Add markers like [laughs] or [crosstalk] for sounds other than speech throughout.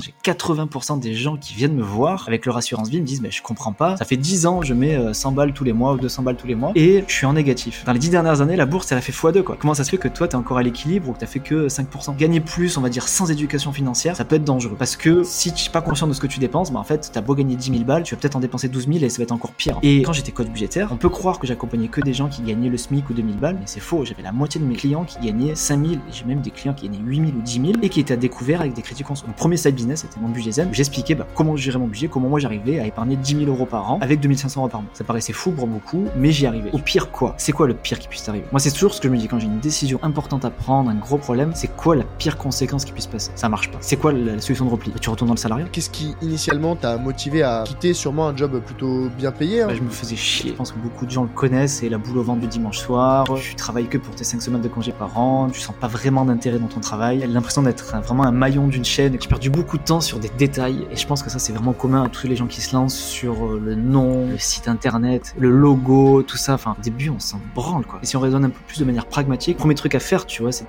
J'ai 80% des gens qui viennent me voir avec leur assurance vie me disent mais je comprends pas, ça fait 10 ans je mets 100 euh, balles tous les mois ou 200 balles tous les mois et je suis en négatif. Dans les 10 dernières années, la bourse elle a fait x2 quoi. Comment ça se fait que toi t'es encore à l'équilibre ou que t'as fait que 5% Gagner plus, on va dire sans éducation financière, ça peut être dangereux parce que si tu es pas conscient de ce que tu dépenses, bah en fait t'as beau gagner 10 000 balles, tu vas peut-être en dépenser 12 000 et ça va être encore pire. Et quand j'étais coach budgétaire, on peut croire que j'accompagnais que des gens qui gagnaient le SMIC ou 2000 balles, mais c'est faux. J'avais la moitié de mes clients qui gagnaient 5000 et j'ai même des clients qui gagnaient 8000 ou 10 000 et qui étaient à découvert avec des crédits conso. Mon premier side business c'était mon budget zen. J'expliquais bah, comment gérer mon budget, comment moi j'arrivais à épargner 10 000 euros par an avec 2500 euros par mois. Ça paraissait fou pour beaucoup, mais j'y arrivais. Au pire quoi? C'est quoi le pire qui puisse arriver Moi c'est toujours ce que je me dis quand j'ai une décision importante à prendre, un gros problème, c'est quoi la pire conséquence qui puisse passer? Ça marche pas. C'est quoi la solution de repli? Tu retournes dans le salariat Qu'est-ce qui initialement t'a motivé à quitter sûrement un job plutôt bien payé hein? Bah, Je me faisais chier. Je pense que beaucoup de gens le connaissent, c'est la boule au ventre du dimanche soir. Tu travailles que pour tes 5 semaines de congé par an, tu sens pas vraiment d'intérêt dans ton travail. L'impression d'être vraiment un maillon d'une chaîne. J'ai perdu beaucoup temps sur des détails et je pense que ça c'est vraiment commun à tous les gens qui se lancent sur euh, le nom, le site internet, le logo, tout ça. Enfin, au début on s'en branle quoi. Et si on raisonne un peu plus de manière pragmatique, premier truc à faire, tu vois, c'est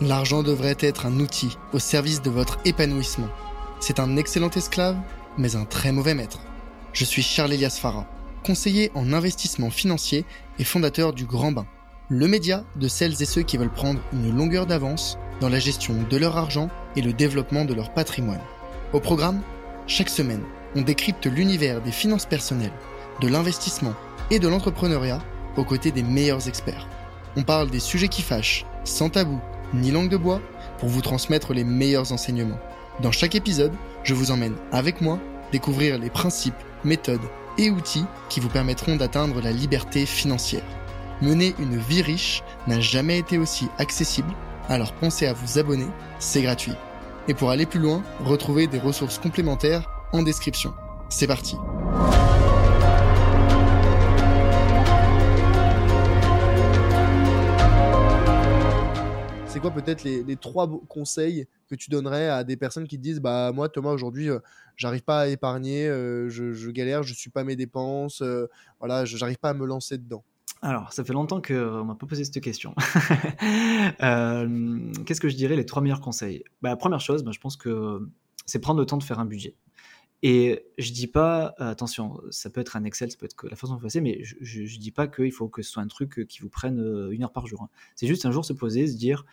L'argent devrait être un outil au service de votre épanouissement. C'est un excellent esclave, mais un très mauvais maître. Je suis Charles Elias Farah, conseiller en investissement financier et fondateur du Grand Bain, le média de celles et ceux qui veulent prendre une longueur d'avance dans la gestion de leur argent et le développement de leur patrimoine. Au programme, chaque semaine, on décrypte l'univers des finances personnelles, de l'investissement et de l'entrepreneuriat aux côtés des meilleurs experts. On parle des sujets qui fâchent, sans tabou ni langue de bois pour vous transmettre les meilleurs enseignements. Dans chaque épisode, je vous emmène avec moi découvrir les principes, méthodes et outils qui vous permettront d'atteindre la liberté financière. Mener une vie riche n'a jamais été aussi accessible, alors pensez à vous abonner, c'est gratuit. Et pour aller plus loin, retrouvez des ressources complémentaires en description. C'est parti c'est quoi peut-être les, trois conseils que tu donnerais à des personnes qui te disent bah moi Thomas aujourd'hui euh, j'arrive pas à épargner, euh, je, galère, je suis pas mes dépenses, euh, voilà, j'arrive pas à me lancer dedans? Alors, ça fait longtemps qu'on m'a pas posé cette question. [laughs] Qu'est-ce que je dirais les trois meilleurs conseils? Bah, Première chose, bah, je pense que c'est prendre le temps de faire un budget. Et je dis pas, attention, ça peut être un Excel, ça peut être la façon de passer, mais je, je, dis pas qu'il faut que ce soit un truc qui vous prenne une heure par jour. Hein. C'est juste un jour se poser, se dire,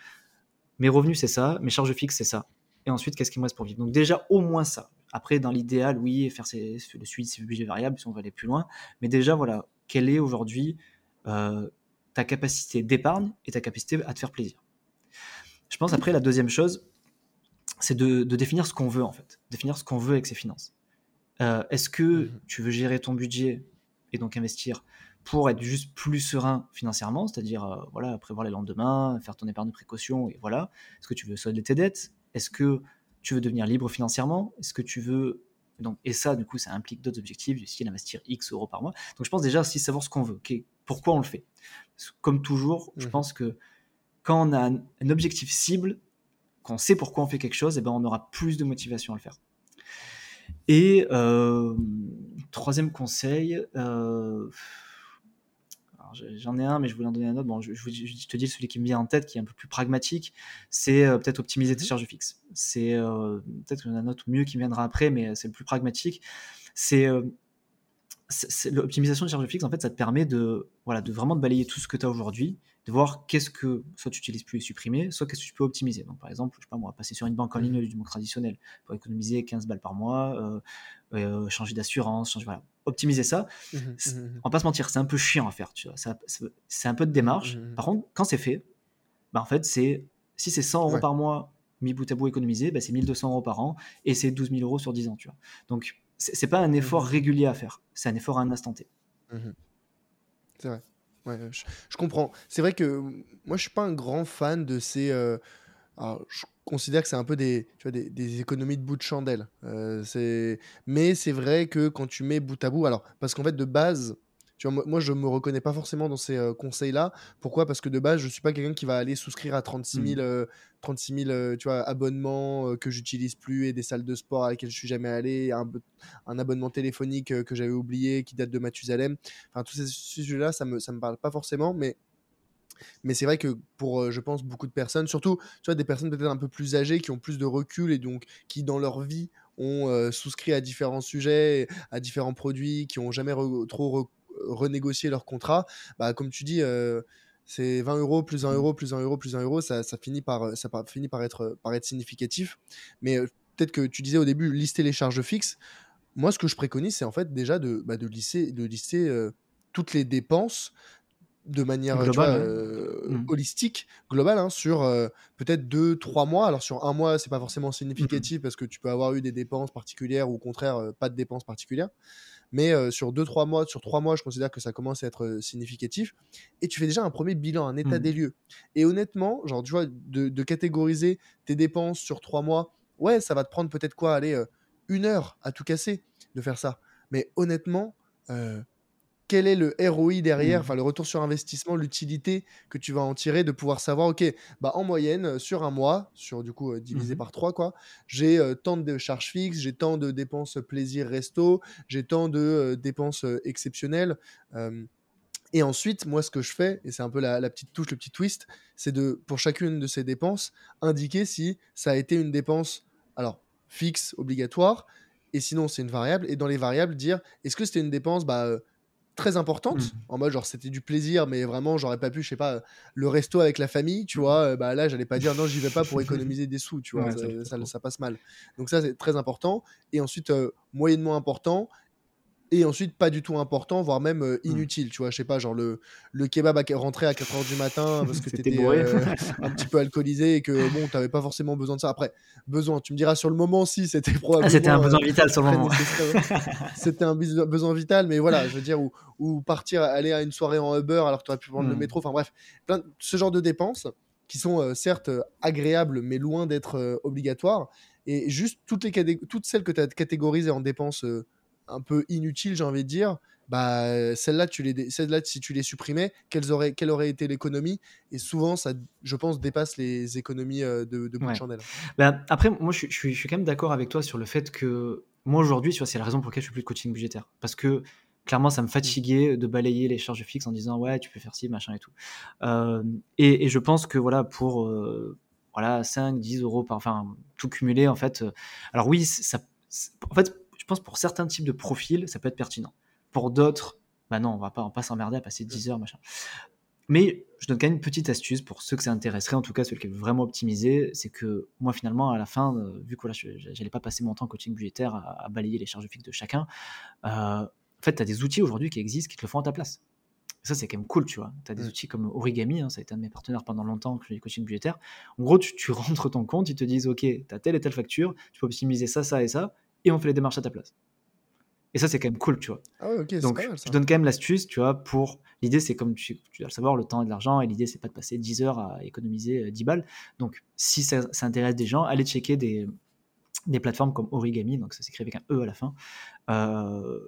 mes revenus c'est ça, mes charges fixes c'est ça. Et ensuite, qu'est-ce qui me reste pour vivre? Donc déjà, au moins ça. Après, dans l'idéal, oui, faire le suivi de ces budgets variables si veut aller plus loin. Mais déjà, voilà, quelle est aujourd'hui ta capacité d'épargne et ta capacité à te faire plaisir. Je pense après, la deuxième chose, c'est de, de, définir ce qu'on veut en fait, définir ce qu'on veut avec ses finances. Euh, est-ce que mmh tu veux gérer ton budget et donc investir pour être juste plus serein financièrement, c'est-à-dire euh, voilà prévoir les lendemains, faire ton épargne de précaution et voilà. Est-ce que tu veux solder tes dettes? Est-ce que tu veux devenir libre financièrement? Est-ce que tu veux donc et ça du coup ça implique d'autres objectifs du style investir X euros par mois. Donc je pense déjà aussi savoir ce qu'on veut, pourquoi on le fait. Comme toujours, je mmh pense que quand on a un, objectif cible, qu'on sait pourquoi on fait quelque chose, et eh ben on aura plus de motivation à le faire. Et euh, troisième conseil, euh, j'en ai un, mais je voulais en donner un autre. Bon, je, te dis celui qui me vient en tête, qui est un peu plus pragmatique, c'est euh, peut-être optimiser tes mmh charges fixes. C'est peut-être qu'il y en a un autre mieux qui viendra après, mais c'est le plus pragmatique. C'est l'optimisation de charges fixes, en fait, ça te permet de, voilà, de vraiment de balayer tout ce que tu as aujourd'hui, de voir qu'est-ce que soit tu utilises plus et supprimer, soit qu'est-ce que tu peux optimiser. Donc, par exemple, je sais pas moi, passer sur une banque en ligne du monde traditionnel pour économiser 15 balles par mois, euh, euh, changer d'assurance, changer, voilà, optimiser ça. Mmh mmh on va pas se mentir, c'est un peu chiant à faire, tu vois. c'est un peu de démarche. Mmh Par contre, quand c'est fait, bah, en fait, c'est si c'est 100 euros par mois mis bout à bout économisé, bah, c'est 1200 euros par an et c'est 12 000 euros sur 10 ans, tu vois. Donc, c'est pas un effort mmh régulier à faire, c'est un effort à un instant T. Mmh c'est vrai. Je, comprends. C'est vrai que moi, je suis pas un grand fan de ces. Euh, je considère que c'est un peu des, tu vois, des, économies de bout de chandelle. Euh. Mais c'est vrai que quand tu mets bout à bout, alors, parce qu'en fait, de base, tu vois, moi, je me reconnais pas forcément dans ces euh, conseils-là. Pourquoi? Parce que de base, je suis pas quelqu'un qui va aller souscrire à 36 000, 36 000 tu vois, abonnements euh, que j'utilise plus et des salles de sport à lesquelles je suis jamais allé, un, un abonnement téléphonique euh, que j'avais oublié qui date de Mathusalem. Enfin, tous ces sujets-là, ça me, ça me parle pas forcément, mais Mais c'est vrai que pour, euh, je pense, beaucoup de personnes, surtout, tu vois, des personnes peut-être un peu plus âgées qui ont plus de recul et donc qui, dans leur vie, ont euh, souscrit à différents sujets, à différents produits, qui ont jamais trop renégocié leur contrat, bah, comme tu dis, euh, c'est 20 euros plus 1 euro plus 1 euro plus 1 euro, ça, ça finit, par, ça finit par, être, par être significatif. Mais peut-être que tu disais au début, lister les charges fixes. Moi, ce que je préconise, c'est en fait déjà de, bah, de lister, de lister toutes les dépenses de manière euh, mmh. holistique, globale, hein, sur euh, peut-être deux, trois mois. Alors sur un mois, c'est pas forcément significatif mmh parce que tu peux avoir eu des dépenses particulières ou au contraire euh, pas de dépenses particulières. Mais sur deux, trois mois, sur trois mois, je considère que ça commence à être significatif. Et tu fais déjà un premier bilan, un état mmh. des lieux. Et honnêtement, genre, tu vois, de, de, catégoriser tes dépenses sur trois mois, ouais, ça va te prendre peut-être quoi, aller une heure à tout casser de faire ça. Mais honnêtement, quel est le ROI derrière, mmh. enfin le retour sur investissement, l'utilité que tu vas en tirer, de pouvoir savoir, ok, bah en moyenne, euh, sur un mois, sur du coup euh, divisé mmh par trois, quoi, j'ai euh, tant de charges fixes, j'ai tant de dépenses plaisir resto, j'ai tant de dépenses exceptionnelles. et ensuite, moi, ce que je fais, et c'est un peu la, la, petite touche, le petit twist, c'est de, pour chacune de ces dépenses, indiquer si ça a été une dépense, alors, fixe, obligatoire, et sinon, c'est une variable. Et dans les variables, dire, est-ce que c'était une dépense, bah, très importante mmh. en mode genre c'était du plaisir mais vraiment j'aurais pas pu je sais pas le resto avec la famille tu vois euh, bah là j'allais pas dire non j'y vais pas pour [laughs] économiser des sous tu vois ça, ça, passe mal. Donc ça c'est très important. Et ensuite euh, moyennement important et ensuite pas du tout important voire même euh, mmh. inutile tu vois je sais pas genre le, le kebab à rentrer à 4h du matin [laughs] parce que t'étais euh, [laughs] un petit peu alcoolisé et que bon t'avais pas forcément besoin de ça. Après besoin tu me diras sur le moment si c'était ah, probablement c'était un besoin euh, vital sur le moment. [laughs] c'était un besoin vital mais voilà je veux dire ou, partir aller à une soirée en Uber alors que tu aurais pu prendre le mmh. métro enfin bref plein ce genre de dépenses qui sont certes agréables mais loin d'être obligatoires. Et juste toutes les toutes celles que tu as catégorisées en dépenses un peu inutile, j'ai envie de dire, bah celle-là, tu les, celle-là, si tu les supprimais, quelles auraient, quelle aurait été l'économie? Et souvent, ça, je pense, dépasse les économies euh, de, de chandelle. Bah, après, moi, je, suis, je suis quand même d'accord avec toi sur le fait que moi aujourd'hui, tu vois, c'est la raison pour laquelle je fais plus de coaching budgétaire, parce que clairement, ça me mmh. fatiguait de balayer les charges fixes en disant ouais, tu peux faire ci, machin et tout. Euh, et, je pense que voilà, pour euh, voilà 5, 10 euros par, enfin, tout cumulé en fait. alors oui, ça, en fait pense pour certains types de profils, ça peut être pertinent. Pour d'autres, bah non, on va pas, on pas s'emmerder à passer 10 heures, machin. Mais je donne quand même une petite astuce pour ceux que ça intéresserait, en tout cas ceux qui veulent vraiment optimiser, c'est que moi finalement à la fin, euh, vu que là j'allais pas passer mon temps coaching budgétaire à, balayer les charges fixes de chacun, euh, en fait tu as des outils aujourd'hui qui existent qui te le font à ta place. Ça c'est quand même cool, tu vois. Tu as des outils comme Origami, hein, ça a été un de mes partenaires pendant longtemps que je fais du coaching budgétaire. En gros, tu, tu [laughs] rentres ton compte, ils te disent ok, tu as telle et telle facture, tu peux optimiser ça, ça et ça, et on fait les démarches à ta place. Et ça, c'est quand même cool, tu vois. Ah ouais, ok, Donc, je donne quand même l'astuce, tu vois, pour. L'idée, c'est comme tu, tu, dois le savoir, le temps et de l'argent, et l'idée, c'est pas de passer 10 heures à économiser 10 euh, balles. Donc, si ça, ça intéresse des gens, allez checker des, des plateformes comme Origami, donc ça s'écrit avec un E à la fin. Euh,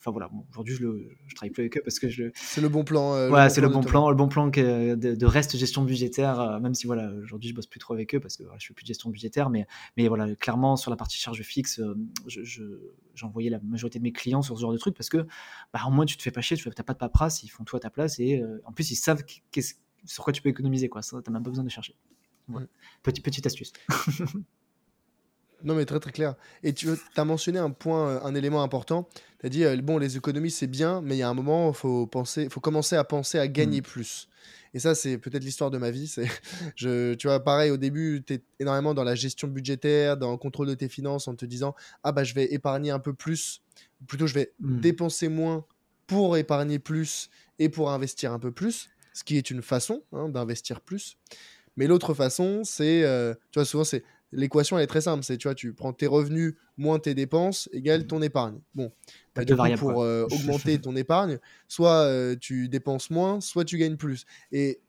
enfin voilà, aujourd'hui je, le, je travaille plus avec eux parce que je. C'est le bon plan. Euh, ouais, c'est le bon plan, le bon plan que de, reste gestion budgétaire. Euh, même si voilà, aujourd'hui je bosse plus trop avec eux parce que voilà, je fais plus de gestion budgétaire, mais mais voilà, clairement sur la partie charge fixe, euh, envoyé la majorité de mes clients sur ce genre de truc parce que bah, au moins tu te fais pas chier, tu n'as pas de paperasse, ils font tout à ta place et en plus ils savent sur quoi tu peux économiser quoi. Ça, t'as même pas besoin de chercher. Mm. Petit, petite astuce. [laughs] Non, mais très très clair. Et tu as mentionné un point, euh, un élément important. Tu as dit, euh, bon, les économies, c'est bien, mais il y a un moment, il faut, penser, faut commencer à penser à gagner mmh. plus. Et ça, c'est peut-être l'histoire de ma vie. C'est, [laughs] je, tu vois, pareil, au début, tu es énormément dans la gestion budgétaire, dans le contrôle de tes finances, en te disant, ah bah, je vais épargner un peu plus. Plutôt, je vais mmh. dépenser moins pour épargner plus et pour investir un peu plus, ce qui est une façon hein, d'investir plus. Mais l'autre façon, c'est, euh, tu vois, souvent, c'est l'équation elle est très simple. C'est tu vois, tu prends tes revenus moins tes dépenses égale ton épargne. Bon, bah, pour euh, [laughs] augmenter ton épargne, soit euh, tu dépenses moins, soit tu gagnes plus. Et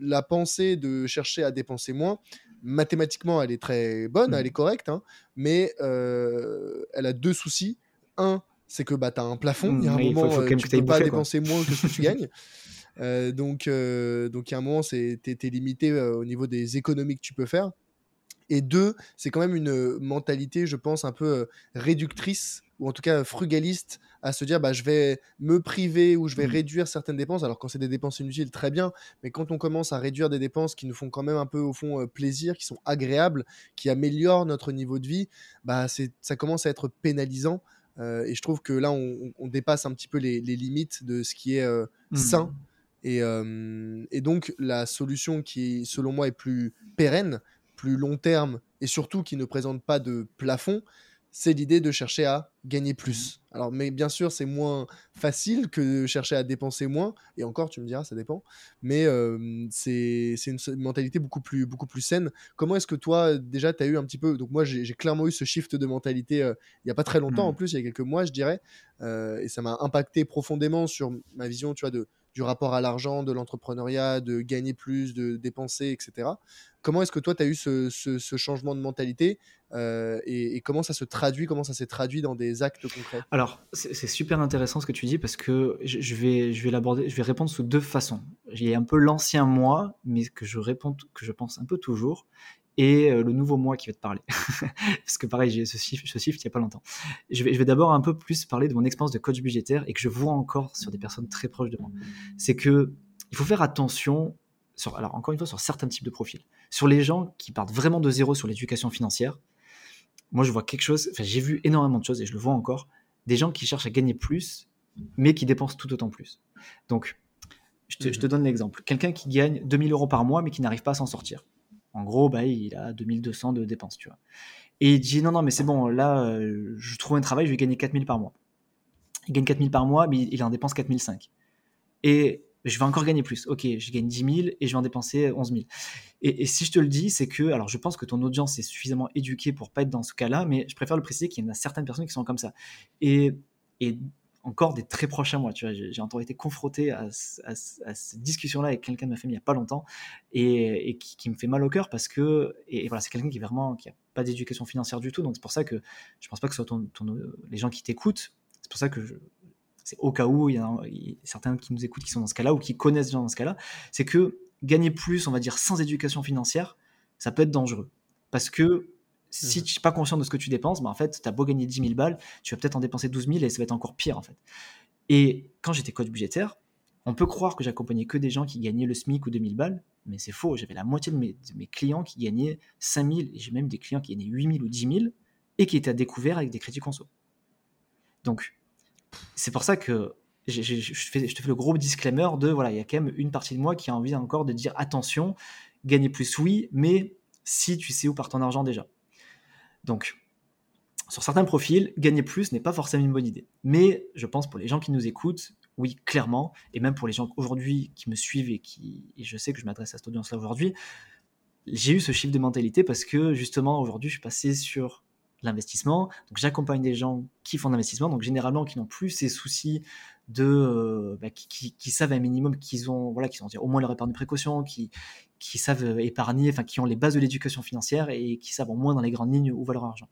la pensée de chercher à dépenser moins, mathématiquement, elle est très bonne, elle mmh. est correcte, hein, mais euh, elle a deux soucis. Un, c'est que bah, tu as un plafond. Il y a un moment, tu ne peux pas dépenser moins que ce que tu gagnes. [laughs] donc, donc, il y a un moment, tu es, limité au niveau des économies que tu peux faire. Et deux, c'est quand même une mentalité, je pense, un peu réductrice ou en tout cas frugaliste à se dire bah, je vais me priver ou je vais Mmh. réduire certaines dépenses. Alors quand c'est des dépenses inutiles, très bien, mais quand on commence à réduire des dépenses qui nous font quand même un peu au fond euh, plaisir, qui sont agréables, qui améliorent notre niveau de vie, bah, c'est, ça commence à être pénalisant. Euh, et je trouve que là, on, dépasse un petit peu les, les limites de ce qui est euh, Mmh. sain. Et, euh, et donc la solution qui, selon moi, est plus pérenne, plus long terme et surtout qui ne présente pas de plafond, c'est l'idée de chercher à gagner plus. Alors, mais bien sûr, c'est moins facile que de chercher à dépenser moins. Et encore, tu me diras, ça dépend. Mais euh, c'est une mentalité beaucoup plus, beaucoup plus saine. Comment est-ce que toi, déjà, tu as eu un petit peu. Donc, moi, j'ai clairement eu ce shift de mentalité euh, il n'y a pas très longtemps, en plus, il y a quelques mois, je dirais. Euh, et ça m'a impacté profondément sur ma vision, tu vois, de, du rapport à l'argent, de l'entrepreneuriat, de gagner plus, de dépenser, etc. Comment est-ce que toi, tu as eu ce, changement de mentalité euh, et, comment ça se traduit, comment ça s'est traduit dans des actes concrets? Alors, c'est super intéressant ce que tu dis parce que je, vais, je vais l'aborder, je vais répondre sous deux façons. J'ai un peu l'ancien moi, mais que je réponds, que je pense un peu toujours, et euh, le nouveau moi qui va te parler. [laughs] parce que pareil, j'ai ce shift, ce shift il y a pas longtemps. Je vais, je vais d'abord un peu plus parler de mon expérience de coach budgétaire et que je vois encore sur des personnes très proches de moi. C'est que il faut faire attention. Sur, alors encore une fois sur certains types de profils, sur les gens qui partent vraiment de zéro sur l'éducation financière, moi je vois quelque chose, enfin j'ai vu énormément de choses et je le vois encore, des gens qui cherchent à gagner plus, mais qui dépensent tout autant plus. Donc, je te, je te donne l'exemple. Quelqu'un qui gagne 2000 euros par mois, mais qui n'arrive pas à s'en sortir. En gros, bah, il a 2200 de dépenses, tu vois. Et il dit, non, non, mais c'est bon, là, euh, je trouve un travail, je vais gagner 4000 par mois. Il gagne 4000 par mois, mais il en dépense 4005. Et je vais encore gagner plus. Ok, je gagne 10 000 et je vais en dépenser 11 000. Et, si je te le dis, c'est que, alors je pense que ton audience est suffisamment éduquée pour pas être dans ce cas-là, mais je préfère le préciser qu'il y en a certaines personnes qui sont comme ça. Et, et encore des très proches à moi, tu vois, j'ai encore été confronté à, ce- à ce- à cette discussion-là avec quelqu'un de ma famille il y a pas longtemps et, qui, me fait mal au cœur parce que, et, voilà, c'est quelqu'un qui est vraiment, qui a pas d'éducation financière du tout, donc c'est pour ça que je pense pas que ce soit les gens qui t'écoutent, c'est pour ça que c'est au cas où il y a certains qui nous écoutent qui sont dans ce cas-là ou qui connaissent gens dans ce cas-là, c'est que gagner plus, on va dire, sans éducation financière, ça peut être dangereux. Parce que si Mhm. tu n'es pas conscient de ce que tu dépenses, bah en fait, tu as beau gagner 10 000 balles, tu vas peut-être en dépenser 12 000 et ça va être encore pire, en fait. Et quand j'étais coach budgétaire, on peut croire que j'accompagnais que des gens qui gagnaient le SMIC ou 2000 balles, mais c'est faux. J'avais la moitié de mes, de mes clients qui gagnaient 5000 et j'ai même des clients qui gagnaient 8000 ou 10 000 et qui étaient à découvert avec des crédits conso. Donc, c'est pour ça que je, fais- je te fais le gros disclaimer de voilà, il y a quand même une partie de moi qui a envie encore de dire attention, gagner plus, oui, mais si tu sais où part ton argent déjà. Donc, sur certains profils, gagner plus n'est pas forcément une bonne idée. Mais je pense pour les gens qui nous écoutent, oui, clairement, et même pour les gens aujourd'hui qui me suivent et qui, et je sais que je m'adresse à cette audience-là aujourd'hui, j'ai eu ce chiffre de mentalité parce que justement aujourd'hui, je suis passé sur l'investissement. Donc j'accompagne des gens qui font de l'investissement, donc généralement qui n'ont plus ces soucis de, euh, bah, qui, savent un minimum qu'ils ont, voilà, qui ont au moins leur épargne de précaution, qui, qui savent euh, épargner, enfin qui ont les bases de l'éducation financière et qui savent au moins dans les grandes lignes où va leur argent.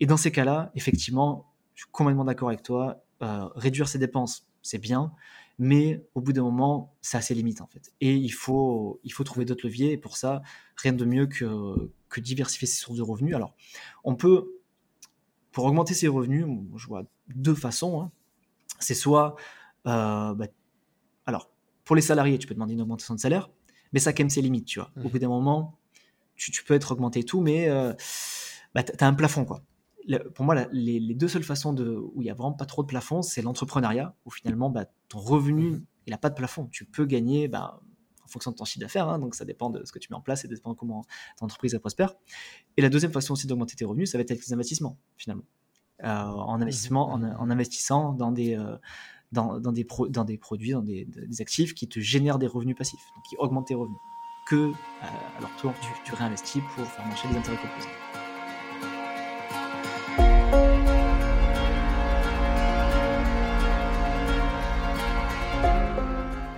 Et dans ces cas-là, effectivement, je suis complètement d'accord avec toi. euh, réduire ses dépenses, c'est bien, mais au bout d'un moment, ça a ses limites en fait. Et il faut, il faut trouver d'autres leviers. Et pour ça, rien de mieux que, que diversifier ses sources de revenus. Alors, on peut, pour augmenter ses revenus, je vois deux façons. hein. C'est soit, euh, bah, alors, pour les salariés, tu peux demander une augmentation de salaire, mais ça a quand même ses limites, tu vois. Au Mhm. bout d'un moment, tu, tu peux être augmenté et tout, mais euh, bah, tu as un plafond, quoi. Pour moi, la- les, les deux seules façons de, où il y a vraiment pas trop de plafond, c'est l'entrepreneuriat, où finalement, bah, ton revenu, Mhm. il n'a pas de plafond. Tu peux gagner bah, en fonction de ton chiffre d'affaires, hein, donc ça dépend de ce que tu mets en place et de dépend de comment ton entreprise elle prospère. Et la deuxième façon aussi d'augmenter tes revenus, ça va être avec les investissements, finalement. Euh, en, investissement, en, en investissant dans des, euh, dans, dans des, pro- dans des produits, dans des, des actifs qui te génèrent des revenus passifs, donc qui augmentent tes revenus. Que, euh, alors toi, tu, tu réinvestis pour faire marcher les intérêts composés.